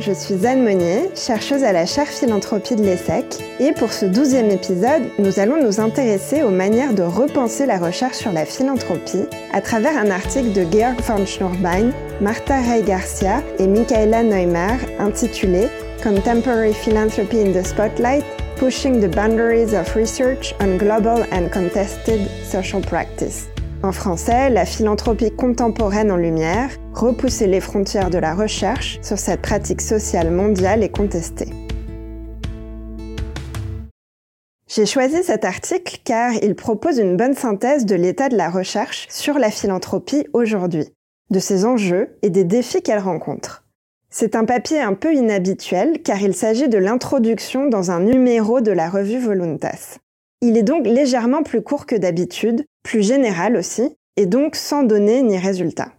je suis Anne Monnier, chercheuse à la chaire philanthropie de l'ESSEC, et pour ce douzième épisode, nous allons nous intéresser aux manières de repenser la recherche sur la philanthropie à travers un article de Georg von Schnurbein, Martha Rey Garcia et Michaela Neumer intitulé Contemporary Philanthropy in the Spotlight Pushing the Boundaries of Research on Global and Contested Social Practice. En français, la philanthropie contemporaine en lumière, repousser les frontières de la recherche sur cette pratique sociale mondiale et contestée. J'ai choisi cet article car il propose une bonne synthèse de l'état de la recherche sur la philanthropie aujourd'hui, de ses enjeux et des défis qu'elle rencontre. C'est un papier un peu inhabituel car il s'agit de l'introduction dans un numéro de la revue Voluntas. Il est donc légèrement plus court que d'habitude, plus général aussi, et donc sans données ni résultats.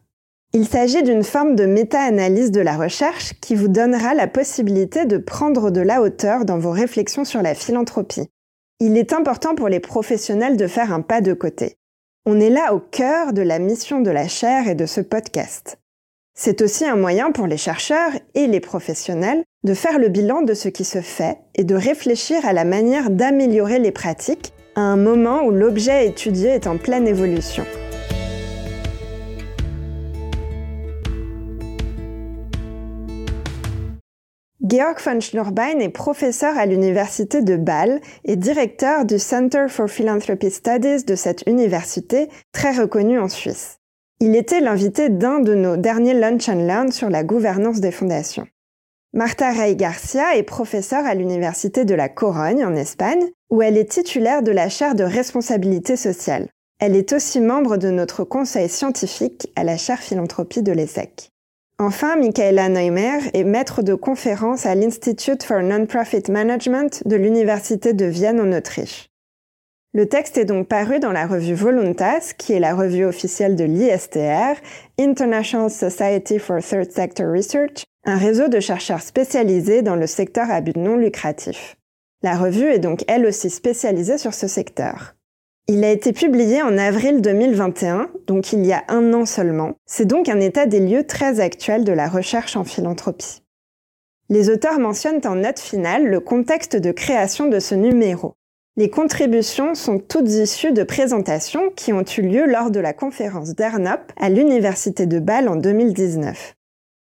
Il s'agit d'une forme de méta-analyse de la recherche qui vous donnera la possibilité de prendre de la hauteur dans vos réflexions sur la philanthropie. Il est important pour les professionnels de faire un pas de côté. On est là au cœur de la mission de la chaire et de ce podcast. C'est aussi un moyen pour les chercheurs et les professionnels de faire le bilan de ce qui se fait et de réfléchir à la manière d'améliorer les pratiques à un moment où l'objet étudié est en pleine évolution. Georg von Schnurbein est professeur à l'université de Bâle et directeur du Center for Philanthropy Studies de cette université très reconnue en Suisse. Il était l'invité d'un de nos derniers Lunch and Learn sur la gouvernance des fondations. Marta Rey Garcia est professeure à l'Université de la Corogne en Espagne, où elle est titulaire de la chaire de responsabilité sociale. Elle est aussi membre de notre conseil scientifique à la chaire philanthropie de l'ESSEC. Enfin, Michaela Neumer est maître de conférence à l'Institute for Non-Profit Management de l'Université de Vienne en Autriche. Le texte est donc paru dans la revue Voluntas, qui est la revue officielle de l'ISTR, International Society for Third Sector Research, un réseau de chercheurs spécialisés dans le secteur à but non lucratif. La revue est donc elle aussi spécialisée sur ce secteur. Il a été publié en avril 2021, donc il y a un an seulement. C'est donc un état des lieux très actuel de la recherche en philanthropie. Les auteurs mentionnent en note finale le contexte de création de ce numéro. Les contributions sont toutes issues de présentations qui ont eu lieu lors de la conférence d'ERNOP à l'Université de Bâle en 2019.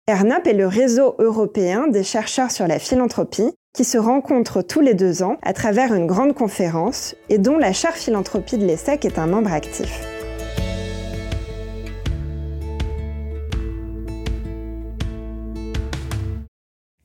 ERNOP est le réseau européen des chercheurs sur la philanthropie qui se rencontrent tous les deux ans à travers une grande conférence et dont la chaire philanthropie de l'ESSEC est un membre actif.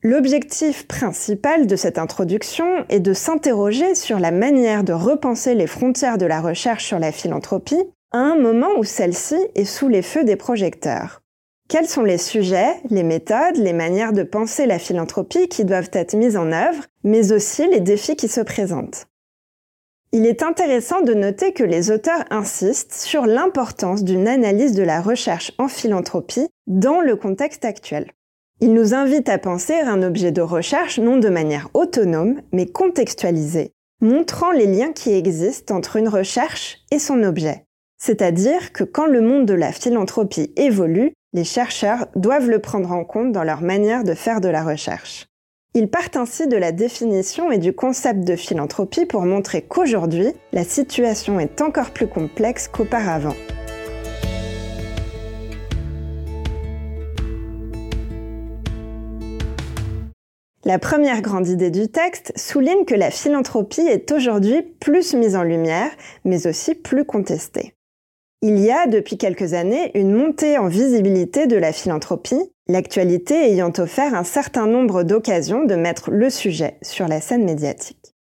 L'objectif principal de cette introduction est de s'interroger sur la manière de repenser les frontières de la recherche sur la philanthropie à un moment où celle-ci est sous les feux des projecteurs. Quels sont les sujets, les méthodes, les manières de penser la philanthropie qui doivent être mises en œuvre, mais aussi les défis qui se présentent? Il est intéressant de noter que les auteurs insistent sur l'importance d'une analyse de la recherche en philanthropie dans le contexte actuel. Il nous invite à penser à un objet de recherche non de manière autonome, mais contextualisée, montrant les liens qui existent entre une recherche et son objet. C'est-à-dire que quand le monde de la philanthropie évolue, les chercheurs doivent le prendre en compte dans leur manière de faire de la recherche. Ils partent ainsi de la définition et du concept de philanthropie pour montrer qu'aujourd'hui, la situation est encore plus complexe qu'auparavant. La première grande idée du texte souligne que la philanthropie est aujourd'hui plus mise en lumière, mais aussi plus contestée. Il y a depuis quelques années une montée en visibilité de la philanthropie, l'actualité ayant offert un certain nombre d'occasions de mettre le sujet sur la scène médiatique.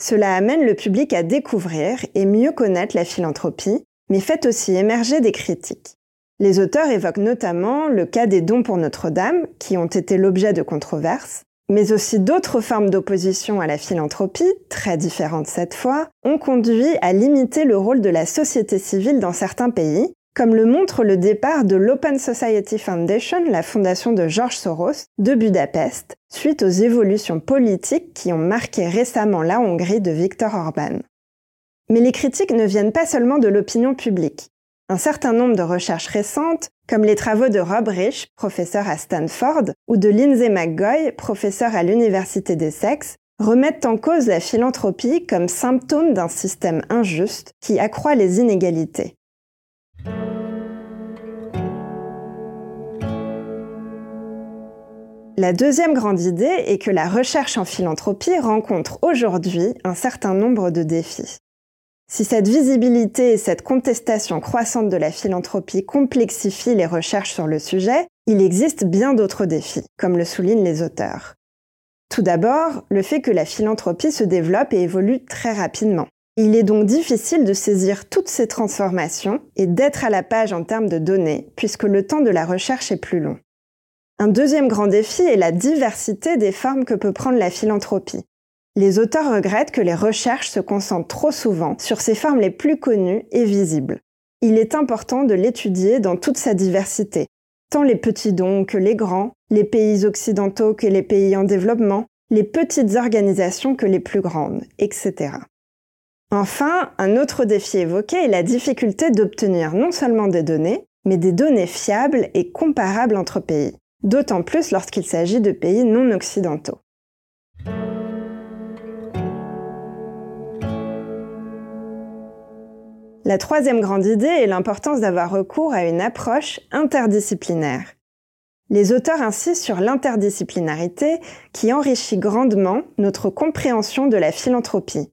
Cela amène le public à découvrir et mieux connaître la philanthropie, mais fait aussi émerger des critiques. Les auteurs évoquent notamment le cas des dons pour Notre-Dame, qui ont été l'objet de controverses, mais aussi d'autres formes d'opposition à la philanthropie, très différentes cette fois, ont conduit à limiter le rôle de la société civile dans certains pays, comme le montre le départ de l'Open Society Foundation, la fondation de George Soros, de Budapest, suite aux évolutions politiques qui ont marqué récemment la Hongrie de Viktor Orban. Mais les critiques ne viennent pas seulement de l'opinion publique. Un certain nombre de recherches récentes, comme les travaux de Rob Rich, professeur à Stanford, ou de Lindsay McGoy, professeur à l'Université des sexes, remettent en cause la philanthropie comme symptôme d'un système injuste qui accroît les inégalités. La deuxième grande idée est que la recherche en philanthropie rencontre aujourd'hui un certain nombre de défis. Si cette visibilité et cette contestation croissante de la philanthropie complexifient les recherches sur le sujet, il existe bien d'autres défis, comme le soulignent les auteurs. Tout d'abord, le fait que la philanthropie se développe et évolue très rapidement. Il est donc difficile de saisir toutes ces transformations et d'être à la page en termes de données, puisque le temps de la recherche est plus long. Un deuxième grand défi est la diversité des formes que peut prendre la philanthropie. Les auteurs regrettent que les recherches se concentrent trop souvent sur ces formes les plus connues et visibles. Il est important de l'étudier dans toute sa diversité, tant les petits dons que les grands, les pays occidentaux que les pays en développement, les petites organisations que les plus grandes, etc. Enfin, un autre défi évoqué est la difficulté d'obtenir non seulement des données, mais des données fiables et comparables entre pays, d'autant plus lorsqu'il s'agit de pays non occidentaux. La troisième grande idée est l'importance d'avoir recours à une approche interdisciplinaire. Les auteurs insistent sur l'interdisciplinarité qui enrichit grandement notre compréhension de la philanthropie,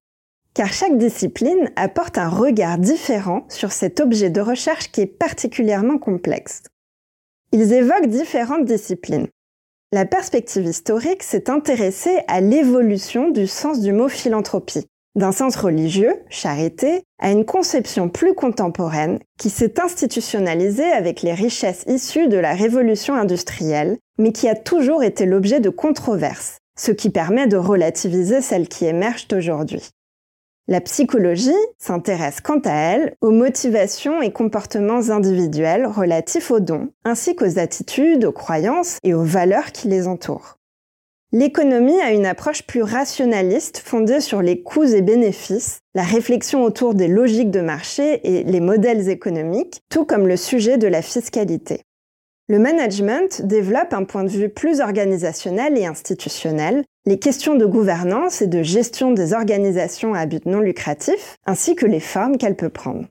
car chaque discipline apporte un regard différent sur cet objet de recherche qui est particulièrement complexe. Ils évoquent différentes disciplines. La perspective historique s'est intéressée à l'évolution du sens du mot philanthropie, d'un sens religieux, charité, à une conception plus contemporaine qui s'est institutionnalisée avec les richesses issues de la révolution industrielle, mais qui a toujours été l'objet de controverses, ce qui permet de relativiser celles qui émergent aujourd'hui. La psychologie s'intéresse quant à elle aux motivations et comportements individuels relatifs aux dons, ainsi qu'aux attitudes, aux croyances et aux valeurs qui les entourent. L'économie a une approche plus rationaliste fondée sur les coûts et bénéfices, la réflexion autour des logiques de marché et les modèles économiques, tout comme le sujet de la fiscalité. Le management développe un point de vue plus organisationnel et institutionnel, les questions de gouvernance et de gestion des organisations à but non lucratif, ainsi que les formes qu'elle peut prendre.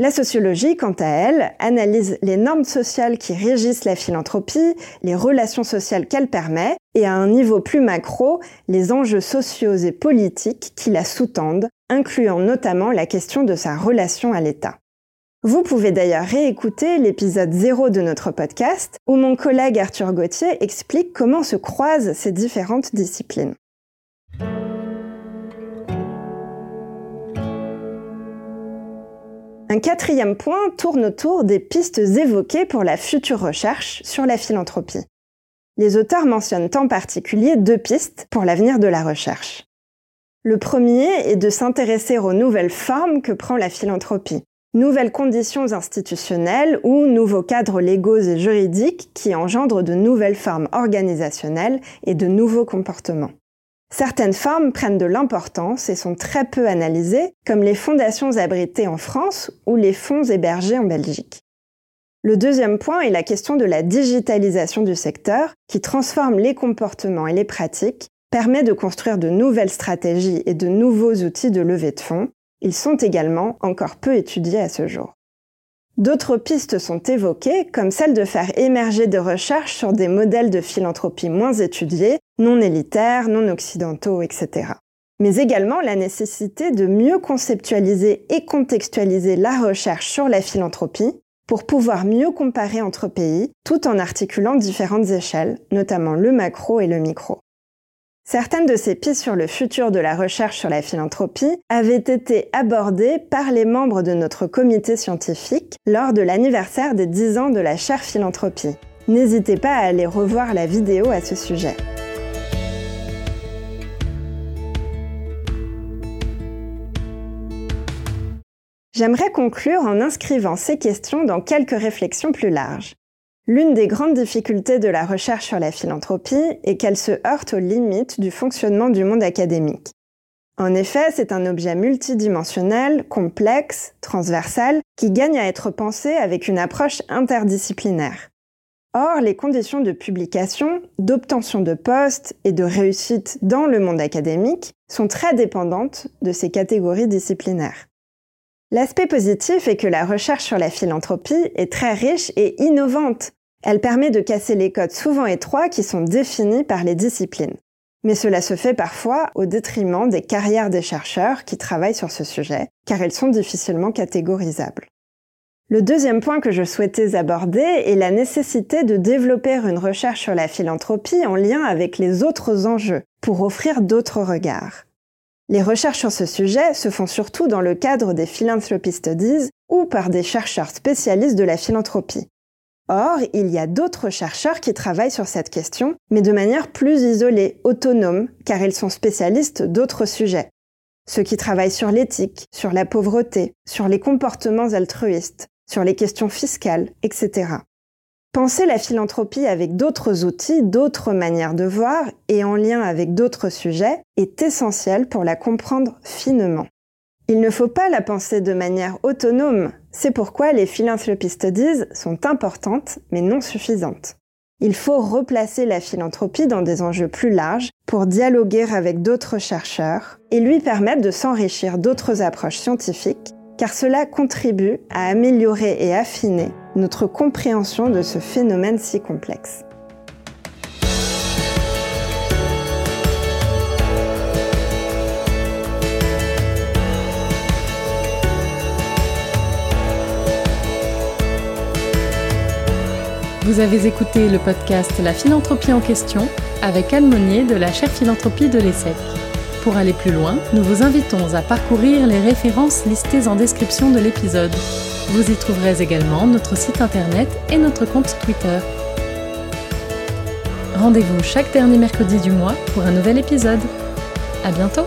La sociologie, quant à elle, analyse les normes sociales qui régissent la philanthropie, les relations sociales qu'elle permet, et à un niveau plus macro, les enjeux sociaux et politiques qui la sous-tendent, incluant notamment la question de sa relation à l'État. Vous pouvez d'ailleurs réécouter l'épisode 0 de notre podcast, où mon collègue Arthur Gauthier explique comment se croisent ces différentes disciplines. Un quatrième point tourne autour des pistes évoquées pour la future recherche sur la philanthropie. Les auteurs mentionnent en particulier deux pistes pour l'avenir de la recherche. Le premier est de s'intéresser aux nouvelles formes que prend la philanthropie, nouvelles conditions institutionnelles ou nouveaux cadres légaux et juridiques qui engendrent de nouvelles formes organisationnelles et de nouveaux comportements. Certaines formes prennent de l'importance et sont très peu analysées, comme les fondations abritées en France ou les fonds hébergés en Belgique. Le deuxième point est la question de la digitalisation du secteur, qui transforme les comportements et les pratiques, permet de construire de nouvelles stratégies et de nouveaux outils de levée de fonds. Ils sont également encore peu étudiés à ce jour. D'autres pistes sont évoquées, comme celle de faire émerger des recherches sur des modèles de philanthropie moins étudiés, non élitaires, non occidentaux, etc. Mais également la nécessité de mieux conceptualiser et contextualiser la recherche sur la philanthropie pour pouvoir mieux comparer entre pays tout en articulant différentes échelles, notamment le macro et le micro. Certaines de ces pistes sur le futur de la recherche sur la philanthropie avaient été abordées par les membres de notre comité scientifique lors de l'anniversaire des 10 ans de la chaire philanthropie. N'hésitez pas à aller revoir la vidéo à ce sujet. J'aimerais conclure en inscrivant ces questions dans quelques réflexions plus larges. L'une des grandes difficultés de la recherche sur la philanthropie est qu'elle se heurte aux limites du fonctionnement du monde académique. En effet, c'est un objet multidimensionnel, complexe, transversal, qui gagne à être pensé avec une approche interdisciplinaire. Or, les conditions de publication, d'obtention de postes et de réussite dans le monde académique sont très dépendantes de ces catégories disciplinaires. L'aspect positif est que la recherche sur la philanthropie est très riche et innovante. Elle permet de casser les codes souvent étroits qui sont définis par les disciplines. Mais cela se fait parfois au détriment des carrières des chercheurs qui travaillent sur ce sujet, car elles sont difficilement catégorisables. Le deuxième point que je souhaitais aborder est la nécessité de développer une recherche sur la philanthropie en lien avec les autres enjeux, pour offrir d'autres regards. Les recherches sur ce sujet se font surtout dans le cadre des Philanthropy Studies ou par des chercheurs spécialistes de la philanthropie. Or, il y a d'autres chercheurs qui travaillent sur cette question, mais de manière plus isolée, autonome, car ils sont spécialistes d'autres sujets. Ceux qui travaillent sur l'éthique, sur la pauvreté, sur les comportements altruistes, sur les questions fiscales, etc. Penser la philanthropie avec d'autres outils, d'autres manières de voir et en lien avec d'autres sujets est essentiel pour la comprendre finement. Il ne faut pas la penser de manière autonome, c'est pourquoi les philanthropy studies sont importantes mais non suffisantes. Il faut replacer la philanthropie dans des enjeux plus larges pour dialoguer avec d'autres chercheurs et lui permettre de s'enrichir d'autres approches scientifiques car cela contribue à améliorer et affiner notre compréhension de ce phénomène si complexe. Vous avez écouté le podcast La philanthropie en question avec Anne Monnier de la chaire philanthropie de l'ESSEC. Pour aller plus loin, nous vous invitons à parcourir les références listées en description de l'épisode. Vous y trouverez également notre site internet et notre compte Twitter. Rendez-vous chaque dernier mercredi du mois pour un nouvel épisode. À bientôt!